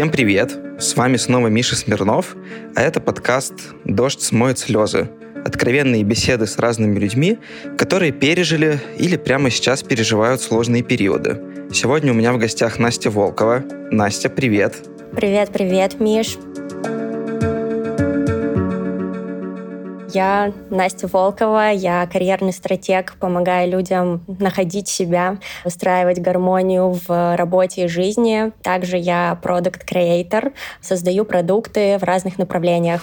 Всем привет! С вами снова Миша Смирнов, а это подкаст «Дождь смоет слезы». Откровенные беседы с разными людьми, которые пережили или прямо сейчас переживают сложные периоды. Сегодня у меня в гостях Настя Волкова. Настя, привет! Привет-привет, Миш! Я Настя Волкова, я карьерный стратег, помогаю людям находить себя, устраивать гармонию в работе и жизни. Также я продукт-креатор, создаю продукты в разных направлениях.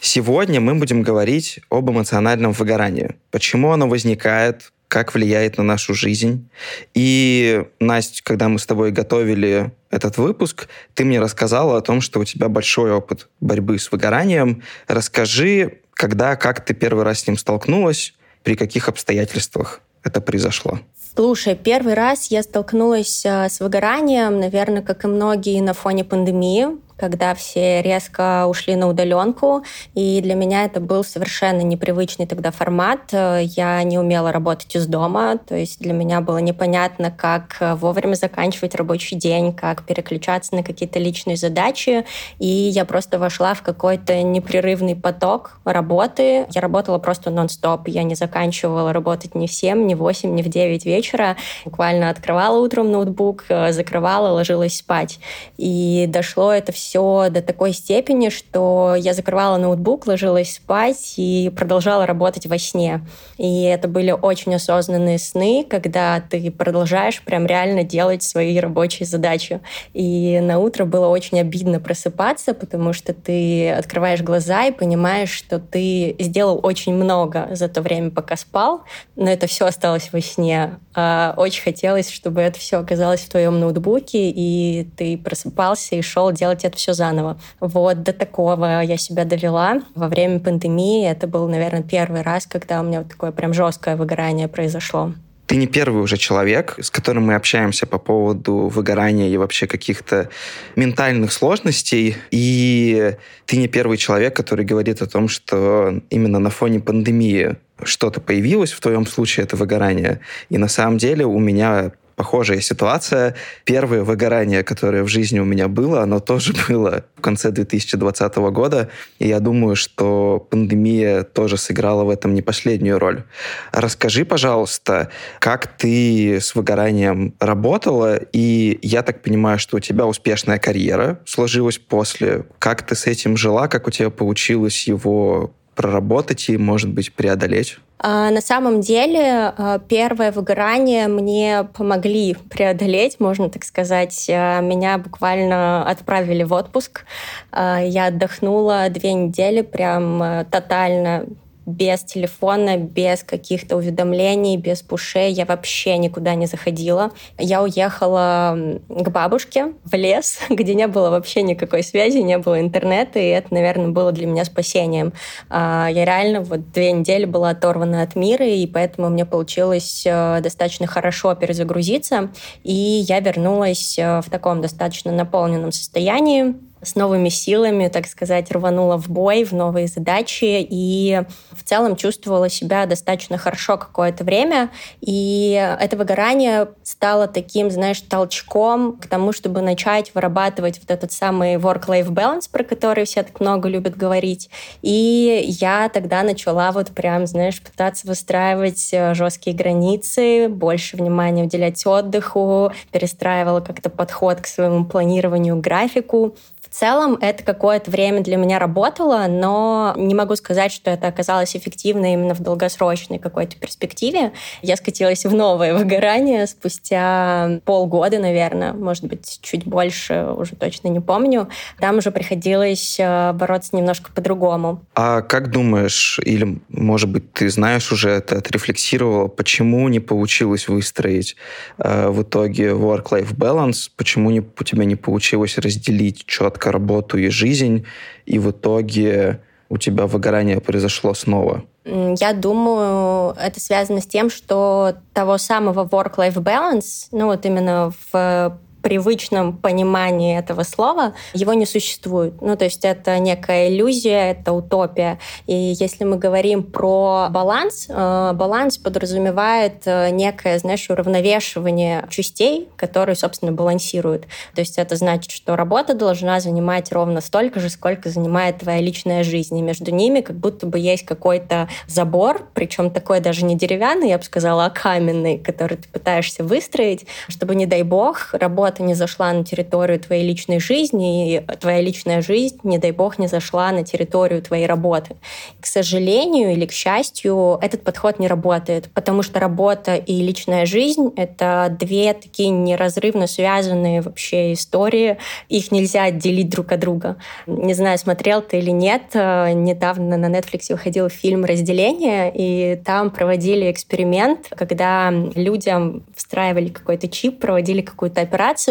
Сегодня мы будем говорить об эмоциональном выгорании. Почему оно возникает, как влияет на нашу жизнь. И, Настя, когда мы с тобой готовили этот выпуск, ты мне рассказала о том, что у тебя большой опыт борьбы с выгоранием. Расскажи, когда, как ты первый раз с ним столкнулась, при каких обстоятельствах это произошло? Слушай, первый раз я столкнулась э, с выгоранием, наверное, как и многие на фоне пандемии когда все резко ушли на удаленку, и для меня это был совершенно непривычный тогда формат. Я не умела работать из дома, то есть для меня было непонятно, как вовремя заканчивать рабочий день, как переключаться на какие-то личные задачи, и я просто вошла в какой-то непрерывный поток работы. Я работала просто нон-стоп, я не заканчивала работать ни в 7, ни в 8, ни в 9 вечера. Буквально открывала утром ноутбук, закрывала, ложилась спать. И дошло это все все до такой степени, что я закрывала ноутбук, ложилась спать и продолжала работать во сне. И это были очень осознанные сны, когда ты продолжаешь прям реально делать свои рабочие задачи. И на утро было очень обидно просыпаться, потому что ты открываешь глаза и понимаешь, что ты сделал очень много за то время, пока спал, но это все осталось во сне. А очень хотелось, чтобы это все оказалось в твоем ноутбуке, и ты просыпался и шел делать это все заново. Вот до такого я себя довела. Во время пандемии это был, наверное, первый раз, когда у меня вот такое прям жесткое выгорание произошло. Ты не первый уже человек, с которым мы общаемся по поводу выгорания и вообще каких-то ментальных сложностей. И ты не первый человек, который говорит о том, что именно на фоне пандемии что-то появилось, в твоем случае это выгорание. И на самом деле у меня похожая ситуация. Первое выгорание, которое в жизни у меня было, оно тоже было в конце 2020 года. И я думаю, что пандемия тоже сыграла в этом не последнюю роль. Расскажи, пожалуйста, как ты с выгоранием работала? И я так понимаю, что у тебя успешная карьера сложилась после. Как ты с этим жила? Как у тебя получилось его проработать и, может быть, преодолеть? А, на самом деле, а, первое выгорание мне помогли преодолеть, можно так сказать. А, меня буквально отправили в отпуск. Я отдохнула две недели, прям тотально без телефона, без каких-то уведомлений, без пушей. Я вообще никуда не заходила. Я уехала к бабушке в лес, где не было вообще никакой связи, не было интернета, и это, наверное, было для меня спасением. А, я реально вот две недели была оторвана от мира, и поэтому мне получилось э, достаточно хорошо перезагрузиться, и я вернулась э, в таком достаточно наполненном состоянии, с новыми силами, так сказать, рванула в бой, в новые задачи и в целом чувствовала себя достаточно хорошо какое-то время. И это выгорание стало таким, знаешь, толчком к тому, чтобы начать вырабатывать вот этот самый work-life balance, про который все так много любят говорить. И я тогда начала вот прям, знаешь, пытаться выстраивать э, жесткие границы, больше внимания уделять отдыху, перестраивала как-то подход к своему планированию, графику целом это какое-то время для меня работало, но не могу сказать, что это оказалось эффективно именно в долгосрочной какой-то перспективе. Я скатилась в новое выгорание спустя полгода, наверное, может быть, чуть больше, уже точно не помню. Там уже приходилось э, бороться немножко по-другому. А как думаешь, или, может быть, ты знаешь уже это, отрефлексировала, почему не получилось выстроить э, в итоге work-life balance, почему не, у тебя не получилось разделить четко четко работу и жизнь, и в итоге у тебя выгорание произошло снова? Я думаю, это связано с тем, что того самого work-life balance, ну вот именно в привычном понимании этого слова его не существует. Ну, то есть это некая иллюзия, это утопия. И если мы говорим про баланс, э, баланс подразумевает э, некое, знаешь, уравновешивание частей, которые, собственно, балансируют. То есть это значит, что работа должна занимать ровно столько же, сколько занимает твоя личная жизнь. И между ними как будто бы есть какой-то забор, причем такой даже не деревянный, я бы сказала, а каменный, который ты пытаешься выстроить, чтобы, не дай бог, работа не зашла на территорию твоей личной жизни, и твоя личная жизнь, не дай бог, не зашла на территорию твоей работы. К сожалению или к счастью, этот подход не работает, потому что работа и личная жизнь — это две такие неразрывно связанные вообще истории. Их нельзя отделить друг от друга. Не знаю, смотрел ты или нет, э, недавно на Netflix выходил фильм «Разделение», и там проводили эксперимент, когда людям встраивали какой-то чип, проводили какую-то операцию,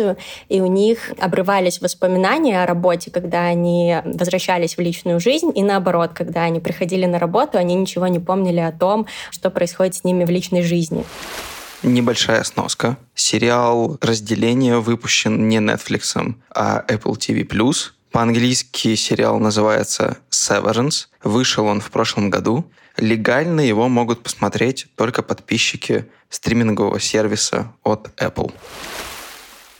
и у них обрывались воспоминания о работе, когда они возвращались в личную жизнь, и наоборот, когда они приходили на работу, они ничего не помнили о том, что происходит с ними в личной жизни. Небольшая сноска. Сериал «Разделение» выпущен не Netflix, а Apple TV+. По-английски сериал называется Severance. Вышел он в прошлом году. Легально его могут посмотреть только подписчики стримингового сервиса от Apple.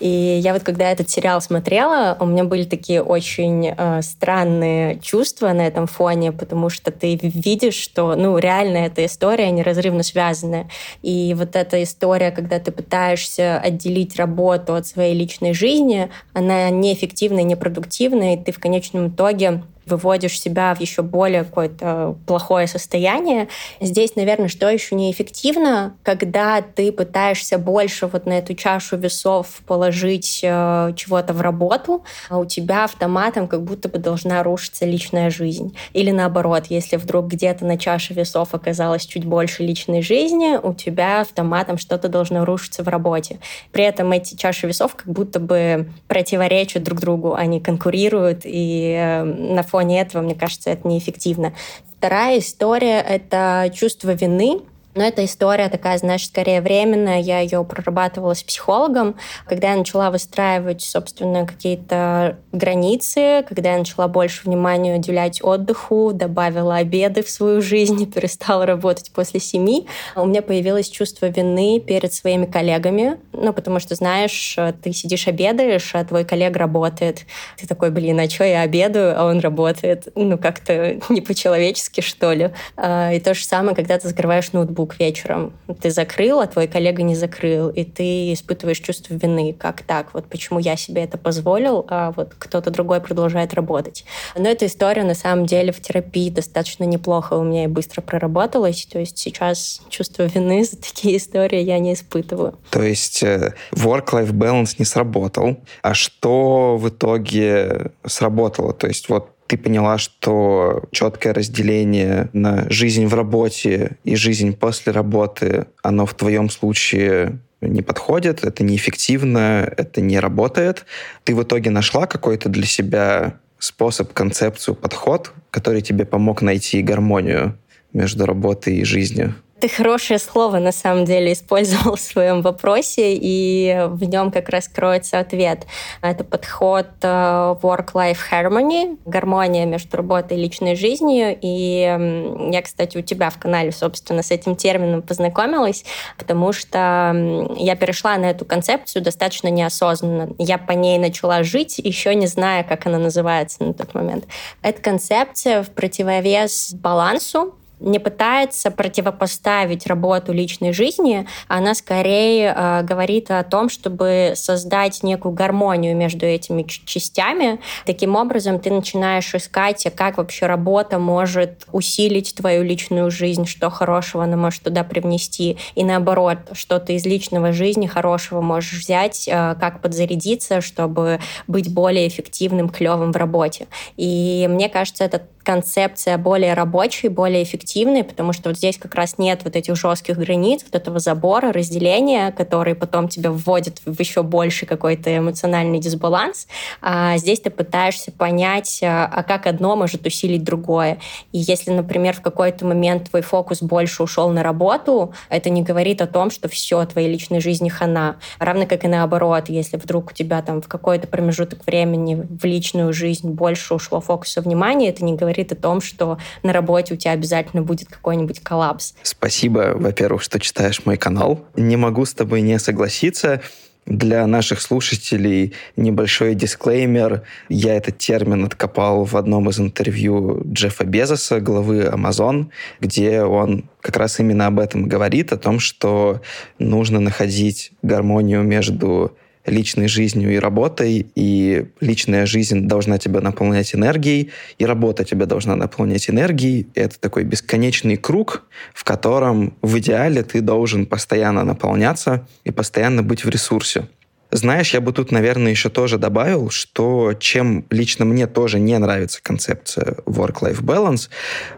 И я вот когда этот сериал смотрела, у меня были такие очень э, странные чувства на этом фоне, потому что ты видишь, что, ну, реально эта история неразрывно связанная. И вот эта история, когда ты пытаешься отделить работу от своей личной жизни, она неэффективная, непродуктивная, и ты в конечном итоге выводишь себя в еще более какое-то плохое состояние. Здесь, наверное, что еще неэффективно, когда ты пытаешься больше вот на эту чашу весов положить э, чего-то в работу, а у тебя автоматом как будто бы должна рушиться личная жизнь. Или наоборот, если вдруг где-то на чаше весов оказалось чуть больше личной жизни, у тебя автоматом что-то должно рушиться в работе. При этом эти чаши весов как будто бы противоречат друг другу, они конкурируют, и э, на фоне этого, мне кажется, это неэффективно. Вторая история — это чувство вины, но эта история такая, знаешь, скорее временная. Я ее прорабатывала с психологом, когда я начала выстраивать, собственно, какие-то границы, когда я начала больше внимания уделять отдыху, добавила обеды в свою жизнь, перестала работать после семи. У меня появилось чувство вины перед своими коллегами, ну, потому что, знаешь, ты сидишь обедаешь, а твой коллега работает. Ты такой, блин, а что я обедаю, а он работает? Ну, как-то не по-человечески, что ли. А, и то же самое, когда ты закрываешь ноутбук ноутбук вечером. Ты закрыл, а твой коллега не закрыл, и ты испытываешь чувство вины. Как так? Вот почему я себе это позволил, а вот кто-то другой продолжает работать. Но эта история на самом деле в терапии достаточно неплохо у меня и быстро проработалась. То есть сейчас чувство вины за такие истории я не испытываю. То есть э, work-life balance не сработал. А что в итоге сработало? То есть вот ты поняла, что четкое разделение на жизнь в работе и жизнь после работы, оно в твоем случае не подходит, это неэффективно, это не работает. Ты в итоге нашла какой-то для себя способ, концепцию, подход, который тебе помог найти гармонию между работой и жизнью? Ты хорошее слово, на самом деле, использовал в своем вопросе, и в нем как раз кроется ответ. Это подход э, work-life harmony, гармония между работой и личной жизнью. И я, кстати, у тебя в канале, собственно, с этим термином познакомилась, потому что я перешла на эту концепцию достаточно неосознанно. Я по ней начала жить, еще не зная, как она называется на тот момент. Эта концепция в противовес балансу, не пытается противопоставить работу личной жизни, она скорее э, говорит о том, чтобы создать некую гармонию между этими частями. Таким образом, ты начинаешь искать, как вообще работа может усилить твою личную жизнь, что хорошего она может туда привнести, и наоборот, что ты из личного жизни хорошего можешь взять, э, как подзарядиться, чтобы быть более эффективным, клевым в работе. И мне кажется, этот концепция более рабочей, более эффективной, потому что вот здесь как раз нет вот этих жестких границ, вот этого забора, разделения, который потом тебя вводит в еще больше какой-то эмоциональный дисбаланс. А здесь ты пытаешься понять, а, а как одно может усилить другое. И если, например, в какой-то момент твой фокус больше ушел на работу, это не говорит о том, что все, твоей личной жизни хана. Равно как и наоборот, если вдруг у тебя там в какой-то промежуток времени в личную жизнь больше ушло фокуса внимания, это не говорит о том, что на работе у тебя обязательно будет какой-нибудь коллапс. Спасибо, во-первых, что читаешь мой канал. Не могу с тобой не согласиться. Для наших слушателей небольшой дисклеймер. Я этот термин откопал в одном из интервью Джеффа Безоса, главы Amazon, где он как раз именно об этом говорит, о том, что нужно находить гармонию между личной жизнью и работой, и личная жизнь должна тебя наполнять энергией, и работа тебя должна наполнять энергией. Это такой бесконечный круг, в котором в идеале ты должен постоянно наполняться и постоянно быть в ресурсе. Знаешь, я бы тут, наверное, еще тоже добавил, что чем лично мне тоже не нравится концепция work-life balance,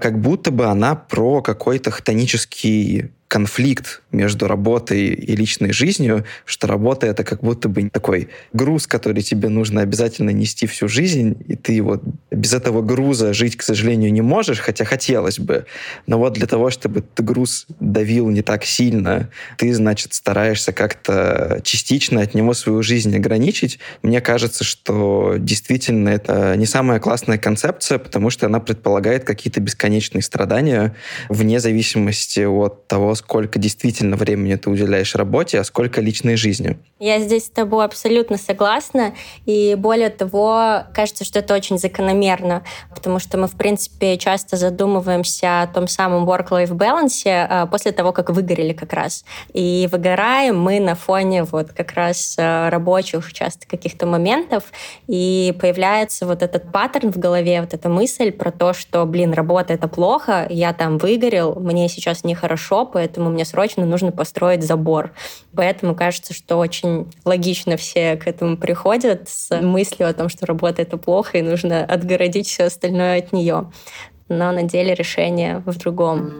как будто бы она про какой-то хтонический конфликт между работой и личной жизнью, что работа — это как будто бы такой груз, который тебе нужно обязательно нести всю жизнь, и ты вот без этого груза жить, к сожалению, не можешь, хотя хотелось бы. Но вот для того, чтобы этот груз давил не так сильно, ты, значит, стараешься как-то частично от него свою жизнь ограничить. Мне кажется, что действительно это не самая классная концепция, потому что она предполагает какие-то бесконечные страдания вне зависимости от того, сколько действительно времени ты уделяешь работе, а сколько личной жизни. Я здесь с тобой абсолютно согласна. И более того, кажется, что это очень закономерно, потому что мы, в принципе, часто задумываемся о том самом work-life balance а, после того, как выгорели как раз. И выгораем мы на фоне вот как раз а, рабочих часто каких-то моментов, и появляется вот этот паттерн в голове, вот эта мысль про то, что, блин, работа — это плохо, я там выгорел, мне сейчас нехорошо, поэтому поэтому мне срочно нужно построить забор. Поэтому кажется, что очень логично все к этому приходят с мыслью о том, что работа это плохо и нужно отгородить все остальное от нее. Но на деле решение в другом.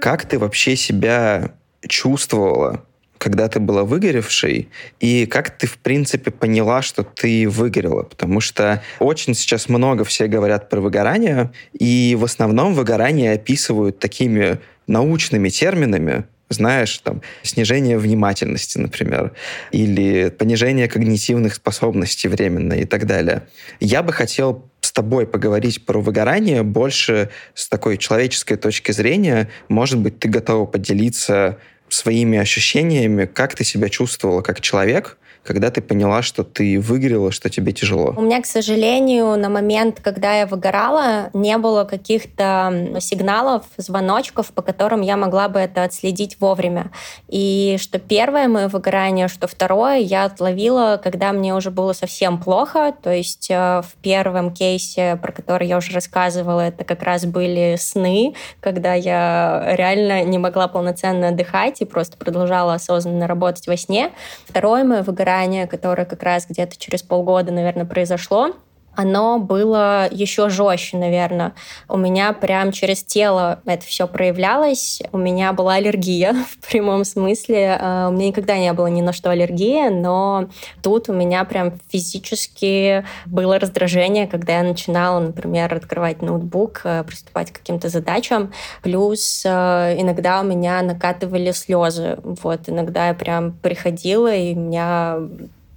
Как ты вообще себя чувствовала когда ты была выгоревшей, и как ты, в принципе, поняла, что ты выгорела? Потому что очень сейчас много все говорят про выгорание, и в основном выгорание описывают такими научными терминами, знаешь, там, снижение внимательности, например, или понижение когнитивных способностей временно и так далее. Я бы хотел с тобой поговорить про выгорание больше с такой человеческой точки зрения. Может быть, ты готова поделиться своими ощущениями, как ты себя чувствовала как человек, когда ты поняла, что ты выгорела, что тебе тяжело? У меня, к сожалению, на момент, когда я выгорала, не было каких-то сигналов, звоночков, по которым я могла бы это отследить вовремя. И что первое мое выгорание, что второе я отловила, когда мне уже было совсем плохо. То есть э, в первом кейсе, про который я уже рассказывала, это как раз были сны, когда я реально не могла полноценно отдыхать и просто продолжала осознанно работать во сне. Второе мое выгорание выгорание, которое как раз где-то через полгода, наверное, произошло, оно было еще жестче, наверное. У меня прям через тело это все проявлялось. У меня была аллергия в прямом смысле. А, у меня никогда не было ни на что аллергии, но тут у меня прям физически было раздражение, когда я начинала, например, открывать ноутбук, э, приступать к каким-то задачам. Плюс э, иногда у меня накатывали слезы. Вот, иногда я прям приходила, и у меня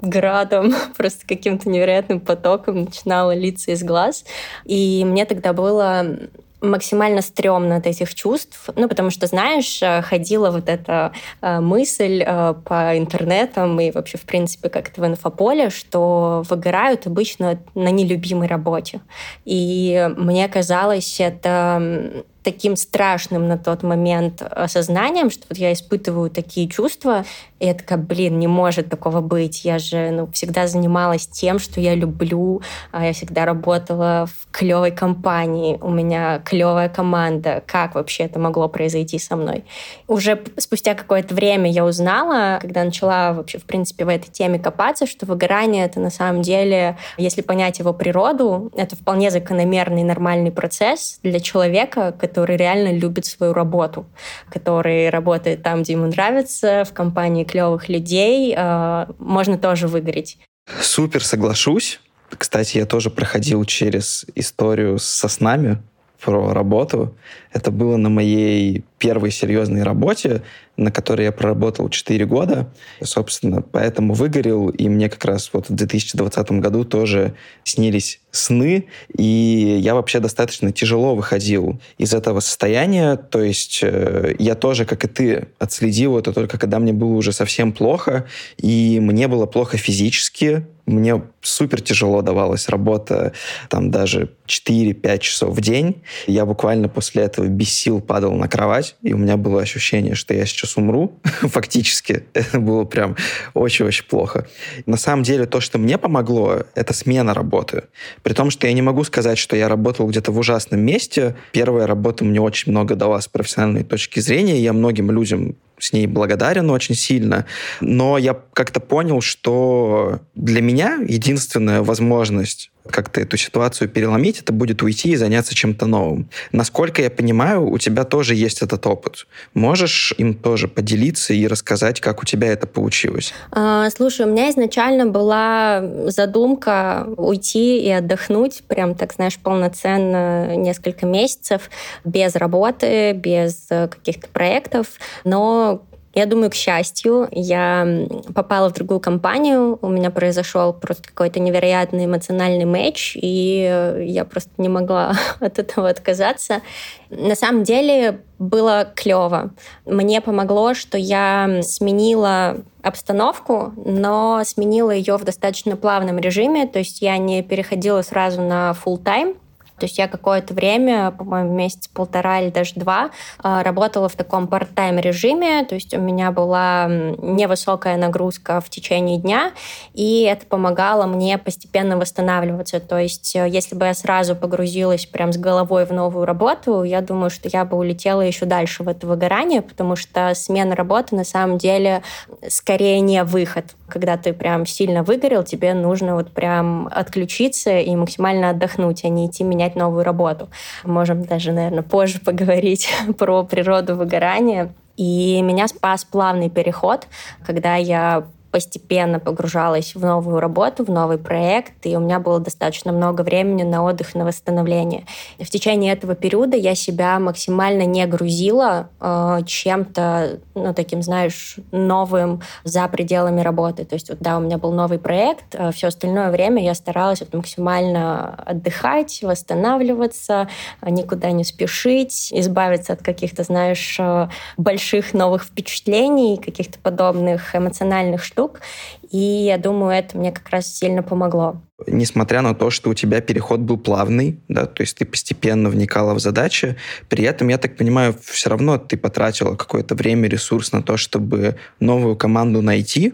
градом, просто каким-то невероятным потоком начинала литься из глаз. И мне тогда было максимально стрёмно от этих чувств, ну, потому что, знаешь, э, ходила вот эта э, мысль э, по интернетам и вообще, в принципе, как-то в инфополе, что выгорают обычно на нелюбимой работе. И мне казалось это таким страшным на тот момент осознанием, что вот я испытываю такие чувства, и я такая, блин, не может такого быть. Я же ну, всегда занималась тем, что я люблю. А я всегда работала в клевой компании. У меня клевая команда. Как вообще это могло произойти со мной? Уже спустя какое-то время я узнала, когда начала вообще, в принципе, в этой теме копаться, что выгорание — это на самом деле, если понять его природу, это вполне закономерный нормальный процесс для человека, который реально любит свою работу, который работает там, где ему нравится, в компании клевых людей, э, можно тоже выгореть. Супер, соглашусь. Кстати, я тоже проходил через историю со снами про работу. Это было на моей первой серьезной работе, на которой я проработал 4 года. Собственно, поэтому выгорел, и мне как раз вот в 2020 году тоже снились сны, и я вообще достаточно тяжело выходил из этого состояния, то есть э, я тоже, как и ты, отследил это только когда мне было уже совсем плохо, и мне было плохо физически, мне супер тяжело давалась работа, там даже 4-5 часов в день. Я буквально после этого без сил падал на кровать, и у меня было ощущение, что я сейчас умру. Фактически. Это было прям очень-очень плохо. На самом деле то, что мне помогло, это смена работы. При том, что я не могу сказать, что я работал где-то в ужасном месте. Первая работа мне очень много дала с профессиональной точки зрения. Я многим людям с ней благодарен очень сильно. Но я как-то понял, что для меня единственная возможность как-то эту ситуацию переломить, это будет уйти и заняться чем-то новым. Насколько я понимаю, у тебя тоже есть этот опыт. Можешь им тоже поделиться и рассказать, как у тебя это получилось? А, слушай, у меня изначально была задумка уйти и отдохнуть, прям так, знаешь, полноценно несколько месяцев без работы, без э, каких-то проектов. Но я думаю, к счастью, я попала в другую компанию, у меня произошел просто какой-то невероятный эмоциональный матч, и я просто не могла от этого отказаться. На самом деле было клево. Мне помогло, что я сменила обстановку, но сменила ее в достаточно плавном режиме, то есть я не переходила сразу на full time, то есть я какое-то время, по-моему, месяц полтора или даже два, а, работала в таком part-time режиме, то есть у меня была невысокая нагрузка в течение дня, и это помогало мне постепенно восстанавливаться. То есть э, если бы я сразу погрузилась прям с головой в новую работу, я думаю, что я бы улетела еще дальше в это выгорание, потому что смена работы на самом деле скорее не выход. Когда ты прям сильно выгорел, тебе нужно вот прям отключиться и максимально отдохнуть, а не идти менять новую работу. Можем даже, наверное, позже поговорить про природу выгорания. И меня спас плавный переход, когда я постепенно погружалась в новую работу, в новый проект, и у меня было достаточно много времени на отдых, на восстановление. В течение этого периода я себя максимально не грузила э, чем-то, ну, таким, знаешь, новым за пределами работы. То есть, вот, да, у меня был новый проект, э, все остальное время я старалась вот, максимально отдыхать, восстанавливаться, никуда не спешить, избавиться от каких-то, знаешь, э, больших новых впечатлений, каких-то подобных эмоциональных штук, штук. И я думаю, это мне как раз сильно помогло несмотря на то, что у тебя переход был плавный, да, то есть ты постепенно вникала в задачи, при этом, я так понимаю, все равно ты потратила какое-то время, ресурс на то, чтобы новую команду найти.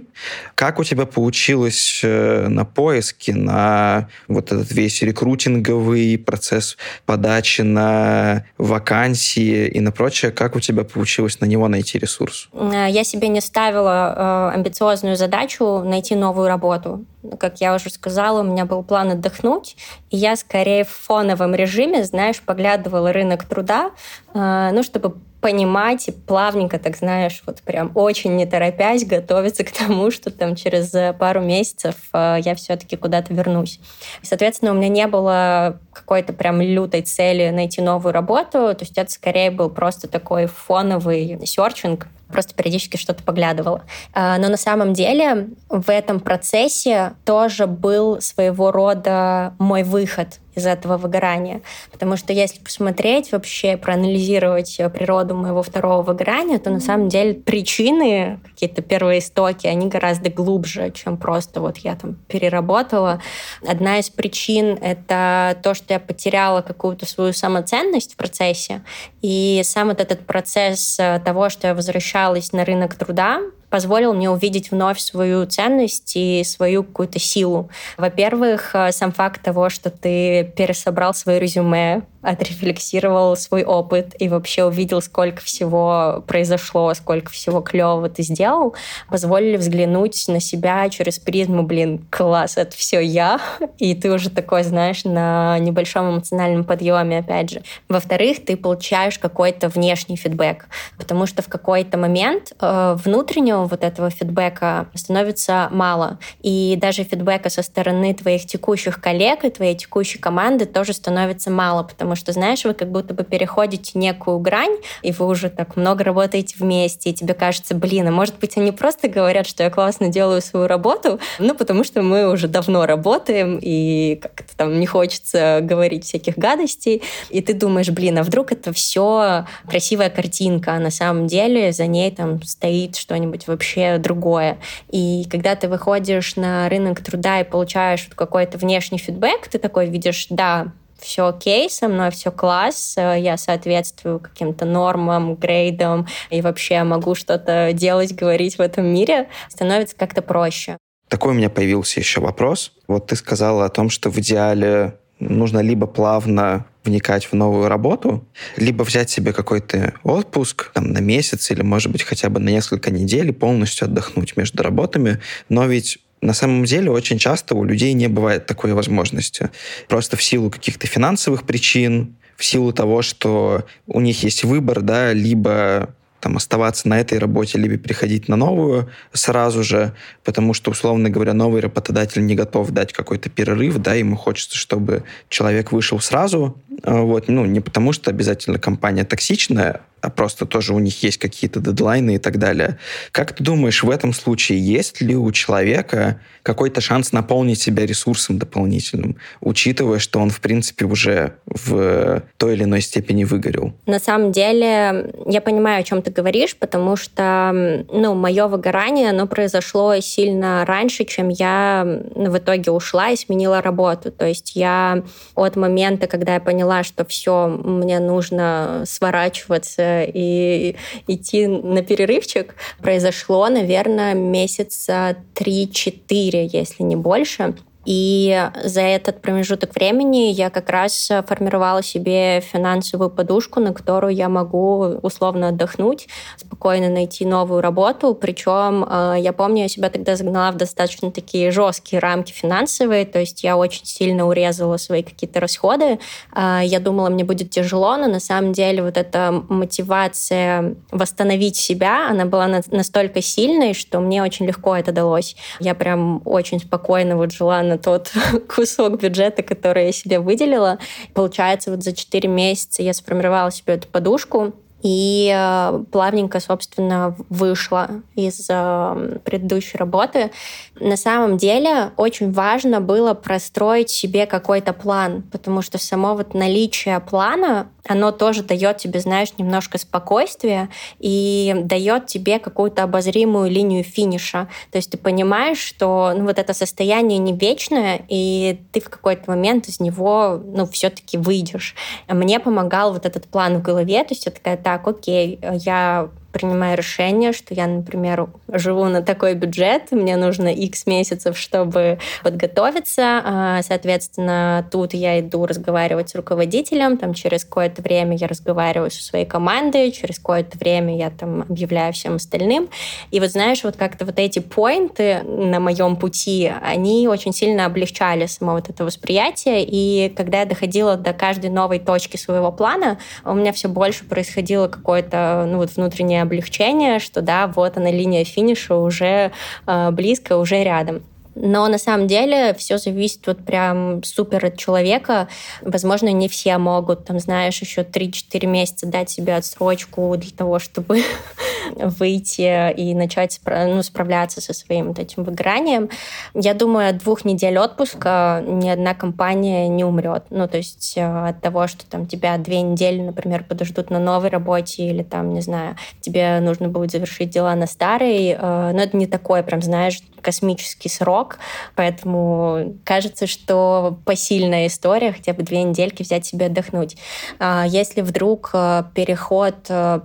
Как у тебя получилось э, на поиске, на вот этот весь рекрутинговый процесс подачи на вакансии и на прочее, как у тебя получилось на него найти ресурс? Э, я себе не ставила э, амбициозную задачу найти новую работу. Как я уже сказала, меня был план отдохнуть, и я скорее в фоновом режиме, знаешь, поглядывала рынок труда, э, ну, чтобы понимать и плавненько, так знаешь, вот прям очень не торопясь готовиться к тому, что там через пару месяцев э, я все-таки куда-то вернусь. И, соответственно, у меня не было какой-то прям лютой цели найти новую работу, то есть это скорее был просто такой фоновый серчинг, просто периодически что-то поглядывала. А, но на самом деле в этом процессе тоже был своего рода мой выход из этого выгорания. Потому что если посмотреть вообще, проанализировать природу моего второго выгорания, то на самом деле причины, какие-то первые истоки, они гораздо глубже, чем просто вот я там переработала. Одна из причин — это то, что я потеряла какую-то свою самоценность в процессе. И сам вот этот процесс того, что я возвращалась на рынок труда, позволил мне увидеть вновь свою ценность и свою какую-то силу. Во-первых, э, сам факт того, что ты пересобрал свое резюме, отрефлексировал свой опыт и вообще увидел, сколько всего произошло, сколько всего клевого ты сделал, позволили взглянуть на себя через призму, блин, класс, это все я, и ты уже такой, знаешь, на небольшом эмоциональном подъеме, опять же. Во-вторых, ты получаешь какой-то внешний фидбэк, потому что в какой-то момент э, внутреннего вот этого фидбэка становится мало, и даже фидбэка со стороны твоих текущих коллег и твоей текущей команды тоже становится мало, потому потому что, знаешь, вы как будто бы переходите некую грань, и вы уже так много работаете вместе, и тебе кажется, блин, а может быть, они просто говорят, что я классно делаю свою работу, ну, потому что мы уже давно работаем, и как-то там не хочется говорить всяких гадостей, и ты думаешь, блин, а вдруг это все красивая картинка, а на самом деле за ней там стоит что-нибудь вообще другое. И когда ты выходишь на рынок труда и получаешь вот какой-то внешний фидбэк, ты такой видишь, да, все окей, со мной все класс, э, я соответствую каким-то нормам, грейдам и вообще могу что-то делать, говорить в этом мире, становится как-то проще. Такой у меня появился еще вопрос. Вот ты сказала о том, что в идеале нужно либо плавно вникать в новую работу, либо взять себе какой-то отпуск там, на месяц или, может быть, хотя бы на несколько недель и полностью отдохнуть между работами. Но ведь на самом деле очень часто у людей не бывает такой возможности. Просто в силу каких-то финансовых причин, в силу того, что у них есть выбор, да, либо там, оставаться на этой работе, либо переходить на новую сразу же, потому что, условно говоря, новый работодатель не готов дать какой-то перерыв, да, ему хочется, чтобы человек вышел сразу, вот, ну, не потому что обязательно компания токсичная, а просто тоже у них есть какие-то дедлайны и так далее. Как ты думаешь, в этом случае есть ли у человека какой-то шанс наполнить себя ресурсом дополнительным, учитывая, что он, в принципе, уже в той или иной степени выгорел? На самом деле, я понимаю, о чем ты говоришь, потому что, ну, мое выгорание, оно произошло сильно раньше, чем я в итоге ушла и сменила работу. То есть я от момента, когда я поняла, что все, мне нужно сворачиваться и идти на перерывчик произошло, наверное, месяца 3-4, если не больше. И за этот промежуток времени я как раз формировала себе финансовую подушку, на которую я могу условно отдохнуть, спокойно найти новую работу. Причем э, я помню, я себя тогда загнала в достаточно такие жесткие рамки финансовые, то есть я очень сильно урезала свои какие-то расходы. Э, я думала, мне будет тяжело, но на самом деле вот эта мотивация восстановить себя, она была настолько сильной, что мне очень легко это далось. Я прям очень спокойно вот жила на тот кусок бюджета, который я себе выделила. Получается, вот за 4 месяца я сформировала себе эту подушку, и э, плавненько, собственно, вышла из э, предыдущей работы. На самом деле очень важно было простроить себе какой-то план, потому что само вот наличие плана, оно тоже дает тебе, знаешь, немножко спокойствия и дает тебе какую-то обозримую линию финиша. То есть ты понимаешь, что ну, вот это состояние не вечное, и ты в какой-то момент из него ну, все-таки выйдешь. Мне помогал вот этот план в голове, то есть я такая, так, окей, я принимаю решение, что я, например, живу на такой бюджет, мне нужно X месяцев, чтобы подготовиться. А, соответственно, тут я иду разговаривать с руководителем, там через какое-то время я разговариваю со своей командой, через какое-то время я там объявляю всем остальным. И вот знаешь, вот как-то вот эти поинты на моем пути, они очень сильно облегчали само вот это восприятие. И когда я доходила до каждой новой точки своего плана, у меня все больше происходило какое-то ну, вот внутреннее облегчение, что да, вот она линия финиша уже э, близко, уже рядом. Но на самом деле все зависит вот прям супер от человека. Возможно, не все могут, там, знаешь, еще 3-4 месяца дать себе отсрочку для того, чтобы выйти и начать ну, справляться со своим вот этим выгоранием. Я думаю, от двух недель отпуска ни одна компания не умрет. Ну, то есть э, от того, что там тебя две недели, например, подождут на новой работе или там, не знаю, тебе нужно будет завершить дела на старой, э, но это не такой прям, знаешь, космический срок, поэтому кажется, что посильная история, хотя бы две недельки взять себе отдохнуть. А если вдруг э, переход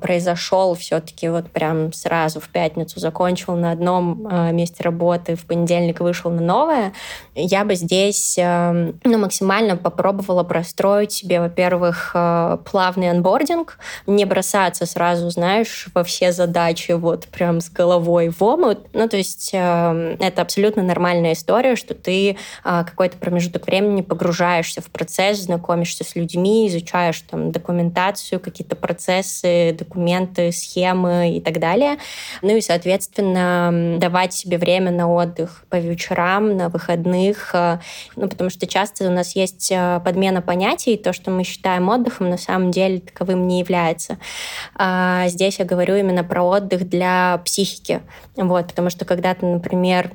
произошел все-таки вот прям сразу в пятницу, закончил на одном э, месте работы, в понедельник вышел на новое, я бы здесь эм, ну, максимально попробовала простроить себе, во-первых, плавный анбординг, не бросаться сразу, знаешь, во все задачи вот прям с головой в омут. Ну, то есть эм, это абсолютно нормальная история, что ты а, какой-то промежуток времени погружаешься в процесс, знакомишься с людьми, изучаешь там документацию, какие-то процессы, документы, схемы и так далее. Ну и, соответственно, давать себе время на отдых по вечерам, на выходных, а, ну, потому что часто у нас есть а, подмена понятий, то, что мы считаем отдыхом, на самом деле таковым не является. А здесь я говорю именно про отдых для психики, вот, потому что когда ты, например,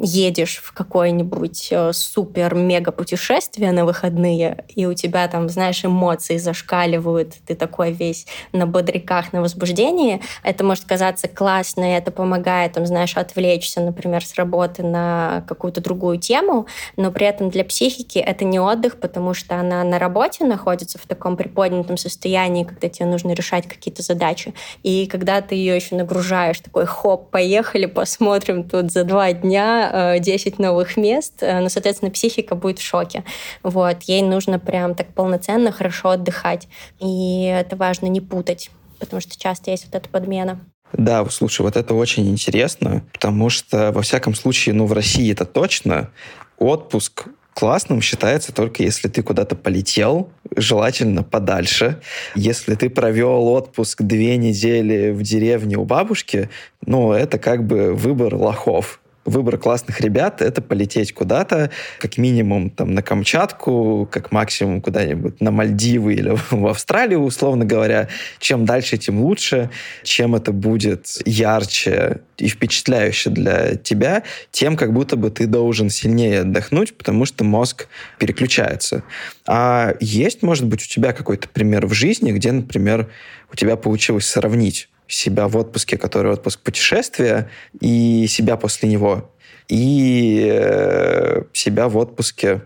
едешь в какое-нибудь э, супер-мега путешествие на выходные, и у тебя там, знаешь, эмоции зашкаливают, ты такой весь на бодряках, на возбуждении, это может казаться классно, и это помогает, там, знаешь, отвлечься, например, с работы на какую-то другую тему, но при этом для психики это не отдых, потому что она на работе находится в таком приподнятом состоянии, когда тебе нужно решать какие-то задачи, и когда ты ее еще нагружаешь, такой, хоп, поехали, посмотрим тут за два дня 10 э, новых мест, э, ну, соответственно, психика будет в шоке. Вот. Ей нужно прям так полноценно, хорошо отдыхать. И это важно не путать, потому что часто есть вот эта подмена. Да, слушай, вот это очень интересно, потому что, во всяком случае, ну, в России это точно, отпуск классным считается только если ты куда-то полетел, желательно подальше. Если ты провел отпуск две недели в деревне у бабушки, ну, это как бы выбор лохов выбор классных ребят — это полететь куда-то, как минимум там на Камчатку, как максимум куда-нибудь на Мальдивы или в Австралию, условно говоря. Чем дальше, тем лучше. Чем это будет ярче и впечатляюще для тебя, тем как будто бы ты должен сильнее отдохнуть, потому что мозг переключается. А есть, может быть, у тебя какой-то пример в жизни, где, например, у тебя получилось сравнить себя в отпуске, который отпуск путешествия, и себя после него, и э, себя в отпуске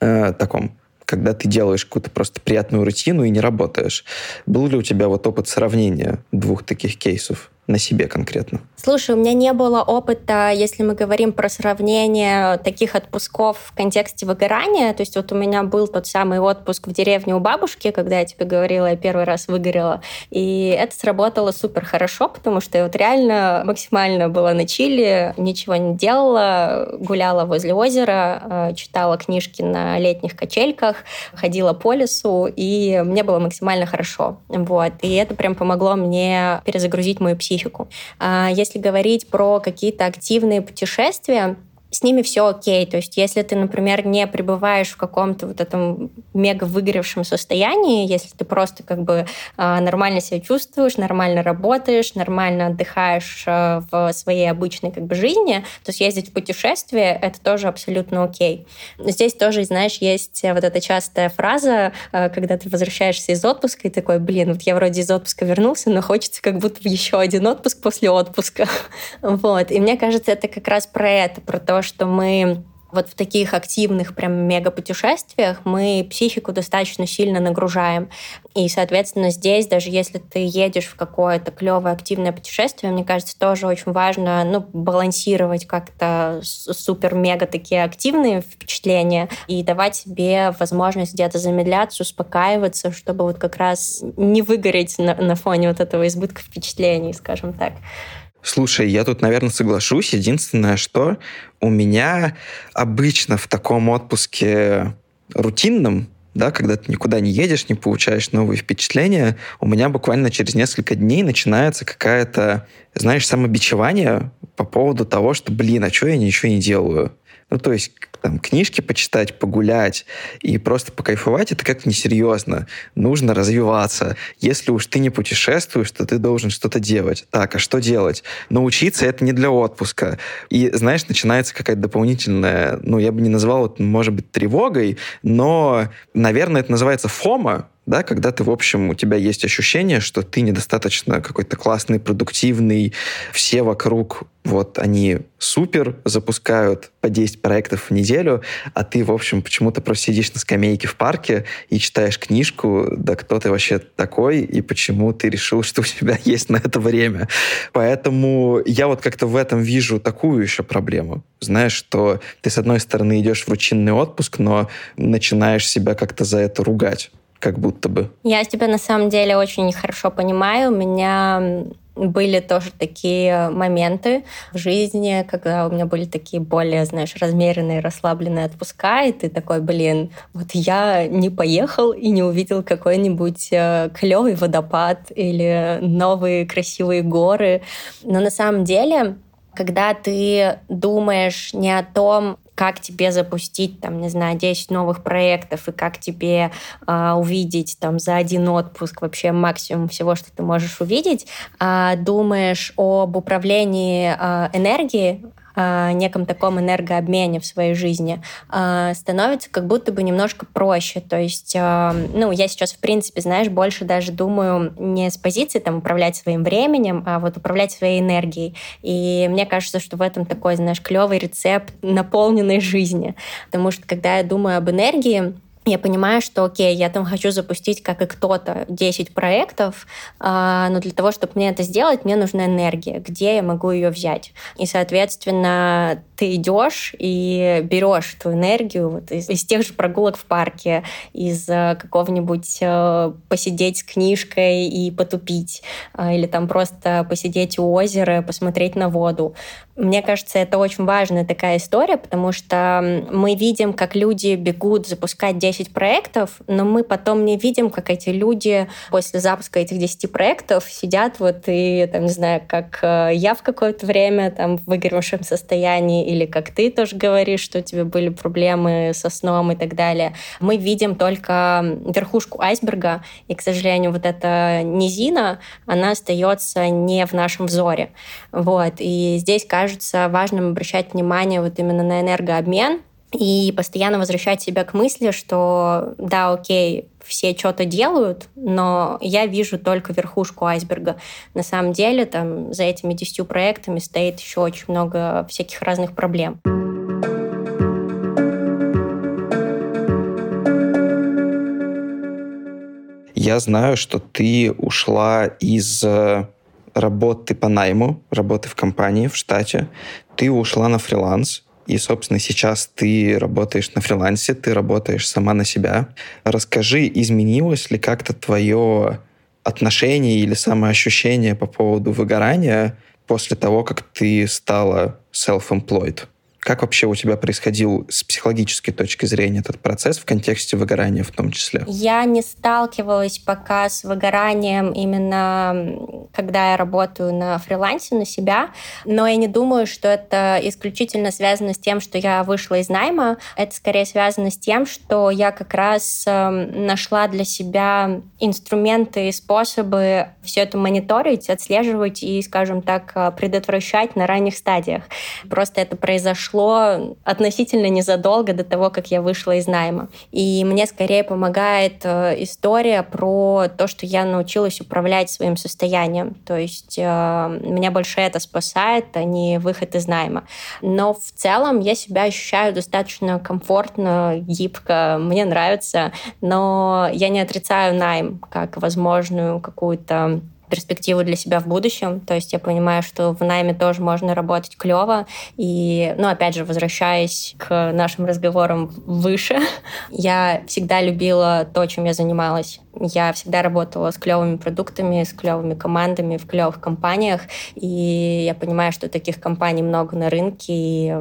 э, таком, когда ты делаешь какую-то просто приятную рутину и не работаешь. Был ли у тебя вот опыт сравнения двух таких кейсов? На себе конкретно? Слушай, у меня не было опыта, если мы говорим про сравнение таких отпусков в контексте выгорания. То есть вот у меня был тот самый отпуск в деревне у бабушки, когда я тебе говорила, я первый раз выгорела. И это сработало супер хорошо, потому что я вот реально максимально была на Чили, ничего не делала, гуляла возле озера, э, читала книжки на летних качельках, ходила по лесу, и мне было максимально хорошо. Вот. И это прям помогло мне перезагрузить мою психику психику. А если говорить про какие-то активные путешествия, с ними все окей. То есть если ты, например, не пребываешь в каком-то вот этом мега выгоревшем состоянии, если ты просто как бы а, нормально себя чувствуешь, нормально работаешь, нормально отдыхаешь а, в своей обычной как бы жизни, то съездить в путешествие — это тоже абсолютно окей. Здесь тоже, знаешь, есть вот эта частая фраза, а, когда ты возвращаешься из отпуска и такой, блин, вот я вроде из отпуска вернулся, но хочется как будто еще один отпуск после отпуска. Вот. И мне кажется, это как раз про это, про то, что мы вот в таких активных прям мега-путешествиях мы психику достаточно сильно нагружаем. И, соответственно, здесь, даже если ты едешь в какое-то клевое активное путешествие, мне кажется, тоже очень важно ну, балансировать как-то супер-мега такие активные впечатления и давать себе возможность где-то замедляться, успокаиваться, чтобы вот как раз не выгореть на, на фоне вот этого избытка впечатлений, скажем так. Слушай, я тут, наверное, соглашусь. Единственное, что у меня обычно в таком отпуске рутинном, да, когда ты никуда не едешь, не получаешь новые впечатления, у меня буквально через несколько дней начинается какая-то, знаешь, самобичевание по поводу того, что, блин, а что я ничего не делаю? Ну, то есть там, книжки почитать, погулять и просто покайфовать, это как-то несерьезно. Нужно развиваться. Если уж ты не путешествуешь, то ты должен что-то делать. Так, а что делать? Научиться это не для отпуска. И, знаешь, начинается какая-то дополнительная, ну, я бы не назвал это, может быть, тревогой, но, наверное, это называется фома, да, когда ты, в общем, у тебя есть ощущение, что ты недостаточно какой-то классный, продуктивный, все вокруг, вот, они супер, запускают по 10 проектов в неделю, а ты, в общем, почему-то просто сидишь на скамейке в парке и читаешь книжку, да кто ты вообще такой, и почему ты решил, что у тебя есть на это время. Поэтому я вот как-то в этом вижу такую еще проблему. Знаешь, что ты, с одной стороны, идешь в рутинный отпуск, но начинаешь себя как-то за это ругать как будто бы. Я тебя на самом деле очень хорошо понимаю. У меня были тоже такие моменты в жизни, когда у меня были такие более, знаешь, размеренные, расслабленные отпуска, и ты такой, блин, вот я не поехал и не увидел какой-нибудь э, клевый водопад или новые красивые горы. Но на самом деле когда ты думаешь не о том, как тебе запустить, там, не знаю, 10 новых проектов и как тебе э, увидеть там за один отпуск вообще максимум всего, что ты можешь увидеть, э, думаешь об управлении э, энергией, неком таком энергообмене в своей жизни, э, становится как будто бы немножко проще. То есть, э, ну, я сейчас, в принципе, знаешь, больше даже думаю не с позиции там управлять своим временем, а вот управлять своей энергией. И мне кажется, что в этом такой, знаешь, клевый рецепт наполненной жизни. Потому что, когда я думаю об энергии, я понимаю, что, окей, я там хочу запустить, как и кто-то, 10 проектов, а, но для того, чтобы мне это сделать, мне нужна энергия. Где я могу ее взять? И, соответственно, ты идешь и берешь эту энергию вот из, из тех же прогулок в парке, из э, какого-нибудь э, посидеть с книжкой и потупить, а, или там просто посидеть у озера, посмотреть на воду. Мне кажется, это очень важная такая история, потому что мы видим, как люди бегут запускать 10 проектов, но мы потом не видим, как эти люди после запуска этих 10 проектов сидят вот и, там, не знаю, как э, я в какое-то время там в выгоревшем состоянии, или как ты тоже говоришь, что у тебя были проблемы со сном и так далее. Мы видим только верхушку айсберга, и, к сожалению, вот эта низина, она остается не в нашем взоре. Вот. И здесь кажется важным обращать внимание вот именно на энергообмен и постоянно возвращать себя к мысли, что да, окей, все что-то делают, но я вижу только верхушку айсберга. На самом деле там за этими десятью проектами стоит еще очень много всяких разных проблем. Я знаю, что ты ушла из э, работы по найму, работы в компании, в штате, ты ушла на фриланс, и, собственно, сейчас ты работаешь на фрилансе, ты работаешь сама на себя. Расскажи, изменилось ли как-то твое отношение или самоощущение по поводу выгорания после того, как ты стала self-employed? Как вообще у тебя происходил с психологической точки зрения этот процесс в контексте выгорания в том числе? Я не сталкивалась пока с выгоранием именно когда я работаю на фрилансе на себя, но я не думаю, что это исключительно связано с тем, что я вышла из найма. Это скорее связано с тем, что я как раз эм, нашла для себя инструменты и способы все это мониторить, отслеживать и, скажем так, э, предотвращать на ранних стадиях. Просто это произошло произошло относительно незадолго до того, как я вышла из найма. И мне скорее помогает э, история про то, что я научилась управлять своим состоянием. То есть э, меня больше это спасает, а не выход из найма. Но в целом я себя ощущаю достаточно комфортно, гибко, мне нравится, но я не отрицаю найм как возможную какую-то перспективу для себя в будущем. То есть я понимаю, что в найме тоже можно работать клево. И, ну, опять же, возвращаясь к нашим разговорам выше, я всегда любила то, чем я занималась. Я всегда работала с клевыми продуктами, с клевыми командами в клевых компаниях. И я понимаю, что таких компаний много на рынке. И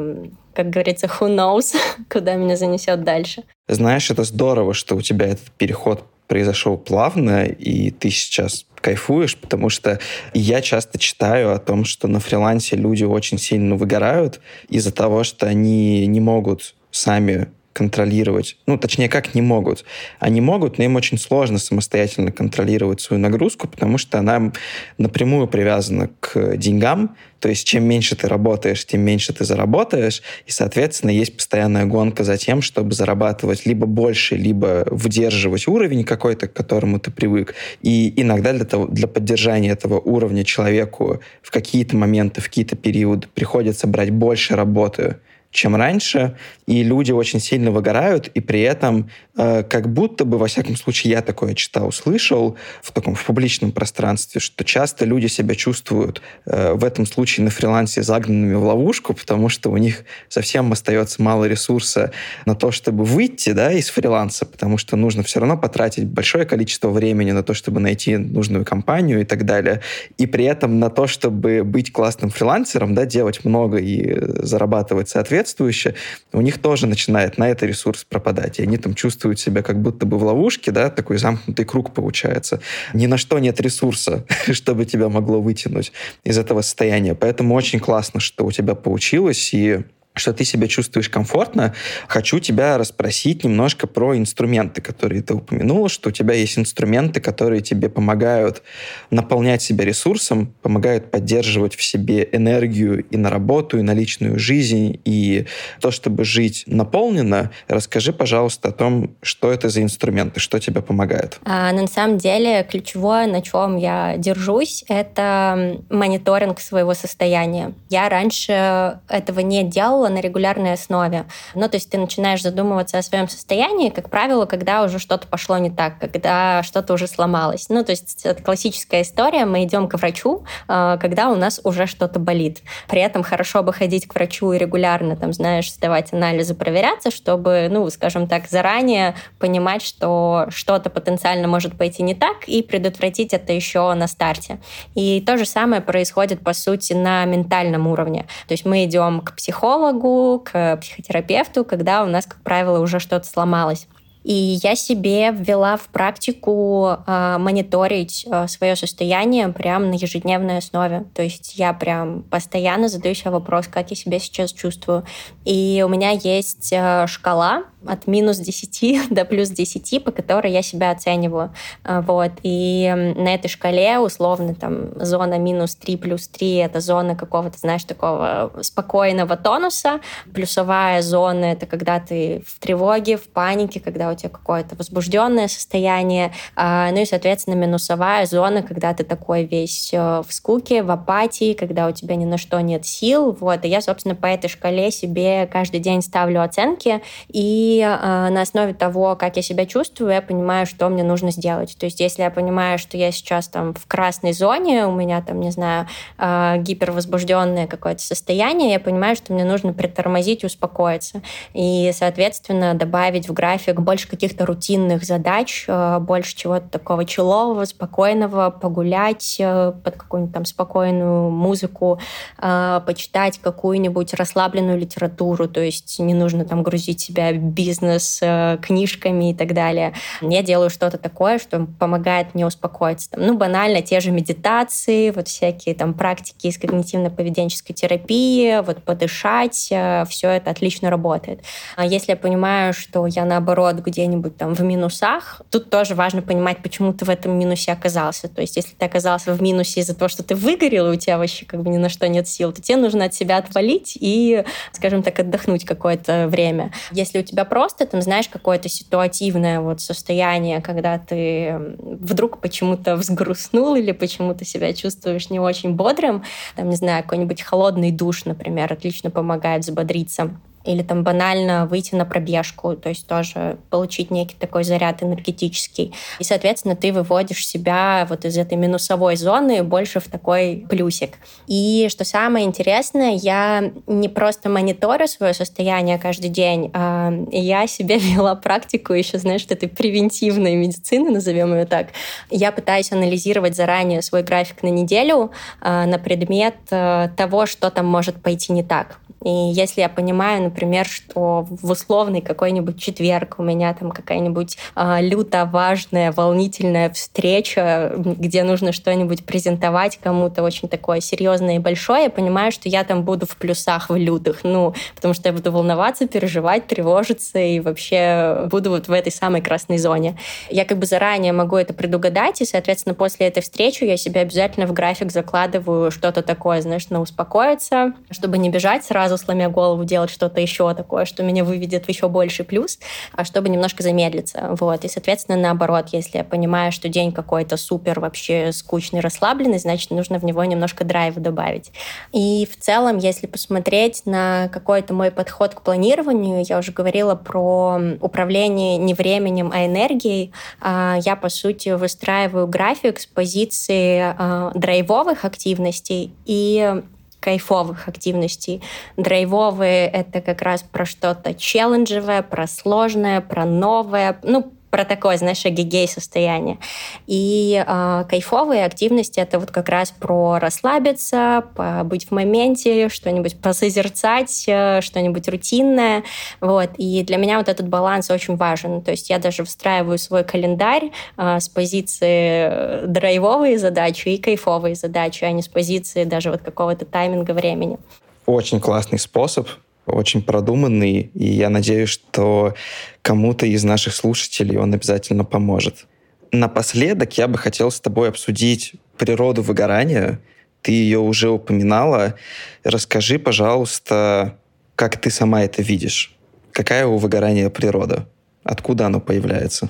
как говорится, who knows, куда меня занесет дальше. Знаешь, это здорово, что у тебя этот переход произошел плавно, и ты сейчас кайфуешь, потому что я часто читаю о том, что на фрилансе люди очень сильно выгорают из-за того, что они не могут сами контролировать. Ну, точнее, как не могут. Они могут, но им очень сложно самостоятельно контролировать свою нагрузку, потому что она напрямую привязана к деньгам. То есть, чем меньше ты работаешь, тем меньше ты заработаешь. И, соответственно, есть постоянная гонка за тем, чтобы зарабатывать либо больше, либо выдерживать уровень какой-то, к которому ты привык. И иногда для, того, для поддержания этого уровня человеку в какие-то моменты, в какие-то периоды приходится брать больше работы, чем раньше, и люди очень сильно выгорают, и при этом э, как будто бы, во всяком случае, я такое читал, слышал в таком в публичном пространстве, что часто люди себя чувствуют э, в этом случае на фрилансе загнанными в ловушку, потому что у них совсем остается мало ресурса на то, чтобы выйти да, из фриланса, потому что нужно все равно потратить большое количество времени на то, чтобы найти нужную компанию и так далее, и при этом на то, чтобы быть классным фрилансером, да, делать много и зарабатывать соответственно, соответствующе, у них тоже начинает на это ресурс пропадать. И они там чувствуют себя как будто бы в ловушке, да, такой замкнутый круг получается. Ни на что нет ресурса, чтобы тебя могло вытянуть из этого состояния. Поэтому очень классно, что у тебя получилось, и что ты себя чувствуешь комфортно, хочу тебя расспросить немножко про инструменты, которые ты упомянула, что у тебя есть инструменты, которые тебе помогают наполнять себя ресурсом, помогают поддерживать в себе энергию и на работу, и на личную жизнь, и то, чтобы жить наполненно. Расскажи, пожалуйста, о том, что это за инструменты, что тебе помогает. А, на самом деле ключевое, на чем я держусь, это мониторинг своего состояния. Я раньше этого не делала, делала на регулярной основе. Ну, то есть ты начинаешь задумываться о своем состоянии, как правило, когда уже что-то пошло не так, когда что-то уже сломалось. Ну, то есть это классическая история, мы идем к врачу, а, когда у нас уже что-то болит. При этом хорошо бы ходить к врачу и регулярно, там, знаешь, сдавать анализы, проверяться, чтобы, ну, скажем так, заранее понимать, что что-то потенциально может пойти не так, и предотвратить это еще на старте. И то же самое происходит, по сути, на ментальном уровне. То есть мы идем к психологу, психологу, к психотерапевту, когда у нас, как правило, уже что-то сломалось. И я себе ввела в практику э, мониторить э, свое состояние прямо на ежедневной основе. То есть я прям постоянно задаю себе вопрос, как я себя сейчас чувствую. И у меня есть э, шкала от минус 10 до плюс 10, по которой я себя оцениваю. Вот. И на этой шкале условно там зона минус 3 плюс 3 — это зона какого-то, знаешь, такого спокойного тонуса. Плюсовая зона — это когда ты в тревоге, в панике, когда у тебя какое-то возбужденное состояние, а, ну и, соответственно, минусовая зона, когда ты такой весь э, в скуке, в апатии, когда у тебя ни на что нет сил, вот, и я, собственно, по этой шкале себе каждый день ставлю оценки, и а, на основе того, как я себя чувствую, я понимаю, что мне нужно сделать. То есть, если я понимаю, что я сейчас там в красной зоне, у меня там, не знаю, а, гипервозбужденное какое-то состояние, я понимаю, что мне нужно притормозить, успокоиться. И, соответственно, добавить в график больше больше каких-то рутинных задач, э, больше чего-то такого челового, спокойного, погулять э, под какую-нибудь там спокойную музыку, э, почитать какую-нибудь расслабленную литературу, то есть не нужно там грузить себя бизнес книжками и так далее. Я делаю что-то такое, что помогает мне успокоиться. Там, ну, банально, те же медитации, вот всякие там практики из когнитивно-поведенческой терапии, вот подышать, все это отлично работает. А если я понимаю, что я наоборот где-нибудь там в минусах, тут тоже важно понимать, почему ты в этом минусе оказался. То есть, если ты оказался в минусе из-за того, что ты выгорел, и у тебя вообще как бы ни на что нет сил, то тебе нужно от себя отвалить и, скажем так, отдохнуть какое-то время. Если у тебя просто, там, знаешь, какое-то ситуативное вот состояние, когда ты вдруг почему-то взгрустнул или почему-то себя чувствуешь не очень бодрым, там, не знаю, какой-нибудь холодный душ, например, отлично помогает взбодриться или там банально выйти на пробежку, то есть тоже получить некий такой заряд энергетический. И, соответственно, ты выводишь себя вот из этой минусовой зоны больше в такой плюсик. И что самое интересное, я не просто мониторю свое состояние каждый день, а я себе вела практику еще, знаешь, этой превентивной медицины, назовем ее так. Я пытаюсь анализировать заранее свой график на неделю а, на предмет а, того, что там может пойти не так. И если я понимаю, например, что в условный какой-нибудь четверг у меня там какая-нибудь э, люто важная, волнительная встреча, где нужно что-нибудь презентовать кому-то очень такое серьезное и большое, я понимаю, что я там буду в плюсах, в лютых, ну, потому что я буду волноваться, переживать, тревожиться и вообще буду вот в этой самой красной зоне. Я как бы заранее могу это предугадать, и, соответственно, после этой встречи я себе обязательно в график закладываю что-то такое, знаешь, на успокоиться, чтобы не бежать сразу, сломя голову, делать что-то еще такое, что меня выведет в еще больший плюс, а чтобы немножко замедлиться. Вот. И, соответственно, наоборот, если я понимаю, что день какой-то супер вообще скучный, расслабленный, значит, нужно в него немножко драйва добавить. И в целом, если посмотреть на какой-то мой подход к планированию, я уже говорила про управление не временем, а энергией. А, я, по сути, выстраиваю график с позиции а, драйвовых активностей и кайфовых активностей. Драйвовые — это как раз про что-то челленджевое, про сложное, про новое, ну, про такое, знаешь, гигей состояние. И э, кайфовые активности это вот как раз про расслабиться, побыть в моменте, что-нибудь посозерцать, э, что-нибудь рутинное. Вот. И для меня вот этот баланс очень важен. То есть я даже встраиваю свой календарь э, с позиции драйвовые задачи и кайфовые задачи, а не с позиции даже вот какого-то тайминга времени. Очень классный способ очень продуманный, и я надеюсь, что кому-то из наших слушателей он обязательно поможет. Напоследок я бы хотел с тобой обсудить природу выгорания. Ты ее уже упоминала. Расскажи, пожалуйста, как ты сама это видишь. Какая у выгорания природа? Откуда оно появляется?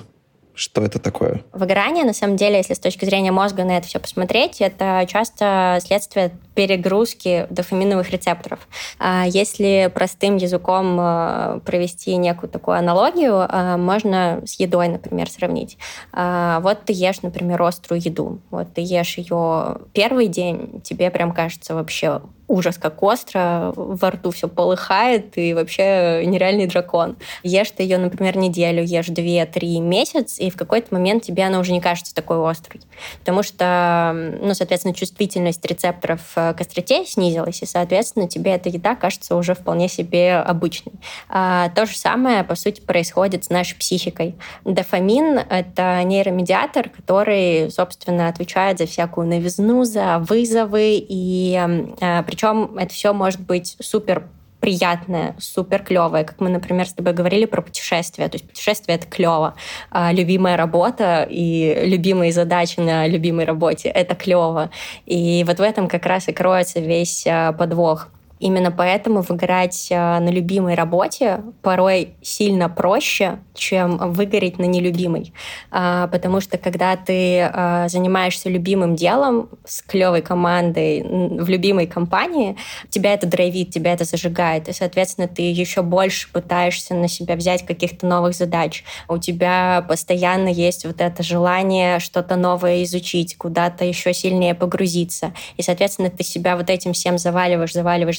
Что это такое? Выгорание, на самом деле, если с точки зрения мозга на это все посмотреть, это часто следствие перегрузки дофаминовых рецепторов. А если простым языком э, провести некую такую аналогию, э, можно с едой, например, сравнить. А, вот ты ешь, например, острую еду. Вот ты ешь ее первый день, тебе прям кажется вообще ужас, как остро, во рту все полыхает, и вообще нереальный дракон. Ешь ты ее, например, неделю, ешь две-три месяц, и в какой-то момент тебе она уже не кажется такой острой. Потому что, ну, соответственно, чувствительность рецепторов э, к остроте снизилась, и, соответственно, тебе эта еда кажется уже вполне себе обычной. А, то же самое, по сути, происходит с нашей психикой. Дофамин — это нейромедиатор, который, собственно, отвечает за всякую новизну, за вызовы, и а, причем это все может быть супер приятное, супер клевое, как мы, например, с тобой говорили про путешествия. То есть путешествие это клево, а любимая работа и любимые задачи на любимой работе это клево. И вот в этом как раз и кроется весь а, подвох. Именно поэтому выгорать а, на любимой работе порой сильно проще, чем выгореть на нелюбимой. А, потому что когда ты а, занимаешься любимым делом с клевой командой в любимой компании, тебя это драйвит, тебя это зажигает. И, соответственно, ты еще больше пытаешься на себя взять каких-то новых задач. У тебя постоянно есть вот это желание что-то новое изучить, куда-то еще сильнее погрузиться. И, соответственно, ты себя вот этим всем заваливаешь, заваливаешь, заваливаешь,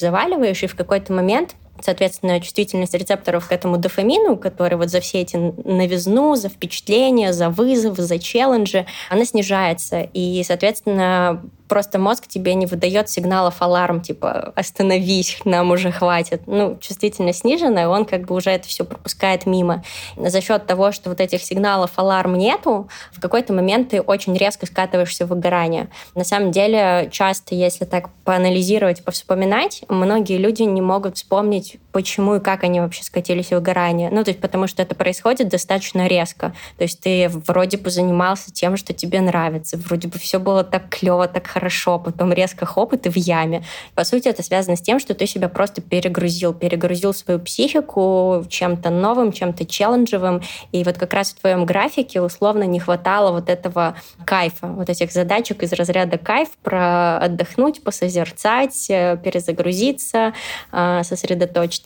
и в какой-то момент соответственно, чувствительность рецепторов к этому дофамину, который вот за все эти новизну, за впечатления, за вызовы, за челленджи, она снижается. И, соответственно, просто мозг тебе не выдает сигналов аларм, типа «остановись, нам уже хватит». Ну, чувствительность снижена, он как бы уже это все пропускает мимо. За счет того, что вот этих сигналов аларм нету, в какой-то момент ты очень резко скатываешься в выгорание. На самом деле, часто, если так поанализировать, повспоминать, многие люди не могут вспомнить, почему и как они вообще скатились в выгорание. Ну, то есть потому что это происходит достаточно резко. То есть ты вроде бы занимался тем, что тебе нравится, вроде бы все было так клево, так хорошо, потом резко хоп, и ты в яме. По сути, это связано с тем, что ты себя просто перегрузил, перегрузил свою психику чем-то новым, чем-то челленджевым, и вот как раз в твоем графике условно не хватало вот этого кайфа, вот этих задачек из разряда кайф про отдохнуть, посозерцать, э, перезагрузиться, э,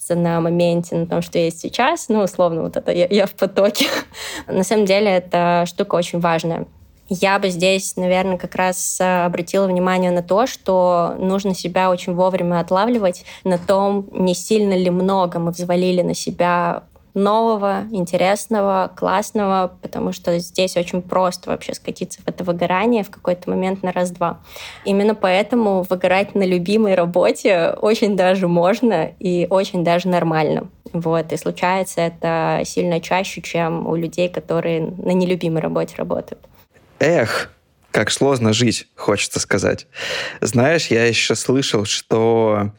сосредоточиться на моменте, на том, что есть сейчас, ну, условно, вот это я, я в потоке. На самом деле, эта штука очень важная. Я бы здесь, наверное, как раз э, обратила внимание на то, что нужно себя очень вовремя отлавливать на том, не сильно ли много мы взвалили на себя нового, интересного, классного, потому что здесь очень просто вообще скатиться в это выгорание в какой-то момент на раз-два. Именно поэтому выгорать на любимой работе очень даже можно и очень даже нормально. Вот. И случается это сильно чаще, чем у людей, которые на нелюбимой работе работают. Эх, как сложно жить, хочется сказать. Знаешь, я еще слышал, что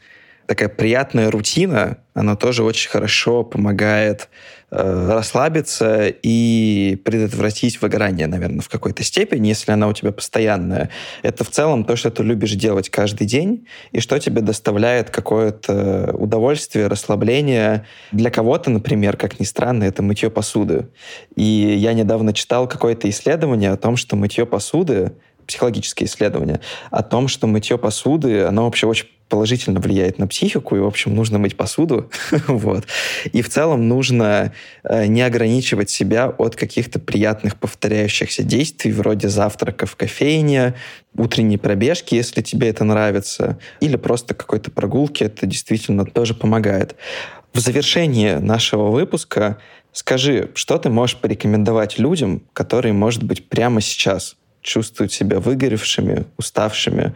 такая приятная рутина, она тоже очень хорошо помогает э, расслабиться и предотвратить выгорание, наверное, в какой-то степени, если она у тебя постоянная. Это в целом то, что ты любишь делать каждый день, и что тебе доставляет какое-то удовольствие, расслабление. Для кого-то, например, как ни странно, это мытье посуды. И я недавно читал какое-то исследование о том, что мытье посуды психологические исследования о том, что мытье посуды, оно вообще очень положительно влияет на психику, и, в общем, нужно мыть посуду. вот. И в целом нужно э, не ограничивать себя от каких-то приятных повторяющихся действий, вроде завтрака в кофейне, утренней пробежки, если тебе это нравится, или просто какой-то прогулки, это действительно тоже помогает. В завершении нашего выпуска скажи, что ты можешь порекомендовать людям, которые, может быть, прямо сейчас чувствуют себя выгоревшими, уставшими.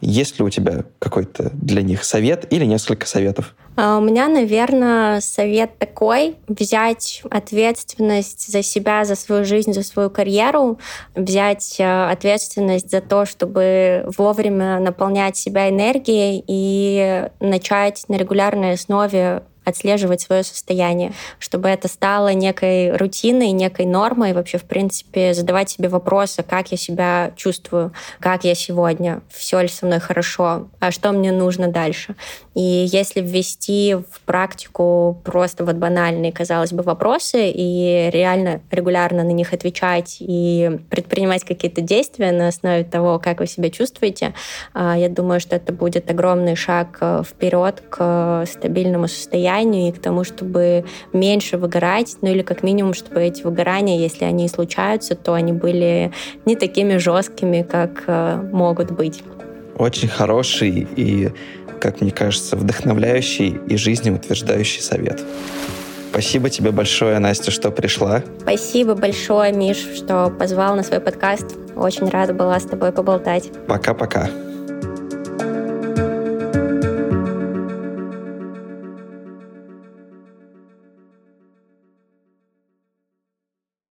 Есть ли у тебя какой-то для них совет или несколько советов? А, у меня, наверное, совет такой — взять ответственность за себя, за свою жизнь, за свою карьеру, взять э, ответственность за то, чтобы вовремя наполнять себя энергией и начать на регулярной основе отслеживать свое состояние, чтобы это стало некой рутиной, некой нормой, вообще, в принципе, задавать себе вопросы, как я себя чувствую, как я сегодня, все ли со мной хорошо, а что мне нужно дальше. И если ввести в практику просто вот банальные, казалось бы, вопросы и реально регулярно на них отвечать и предпринимать какие-то действия на основе того, как вы себя чувствуете, а, я думаю, что это будет огромный шаг э, вперед к стабильному состоянию и к тому, чтобы меньше выгорать, ну или как минимум, чтобы эти выгорания, если они случаются, то они были не такими жесткими, как э, могут быть. Очень хороший и, как мне кажется, вдохновляющий и жизнеутверждающий совет. Спасибо тебе большое, Настя, что пришла. Спасибо большое, Миш, что позвал на свой подкаст. Очень рада была с тобой поболтать. Пока-пока.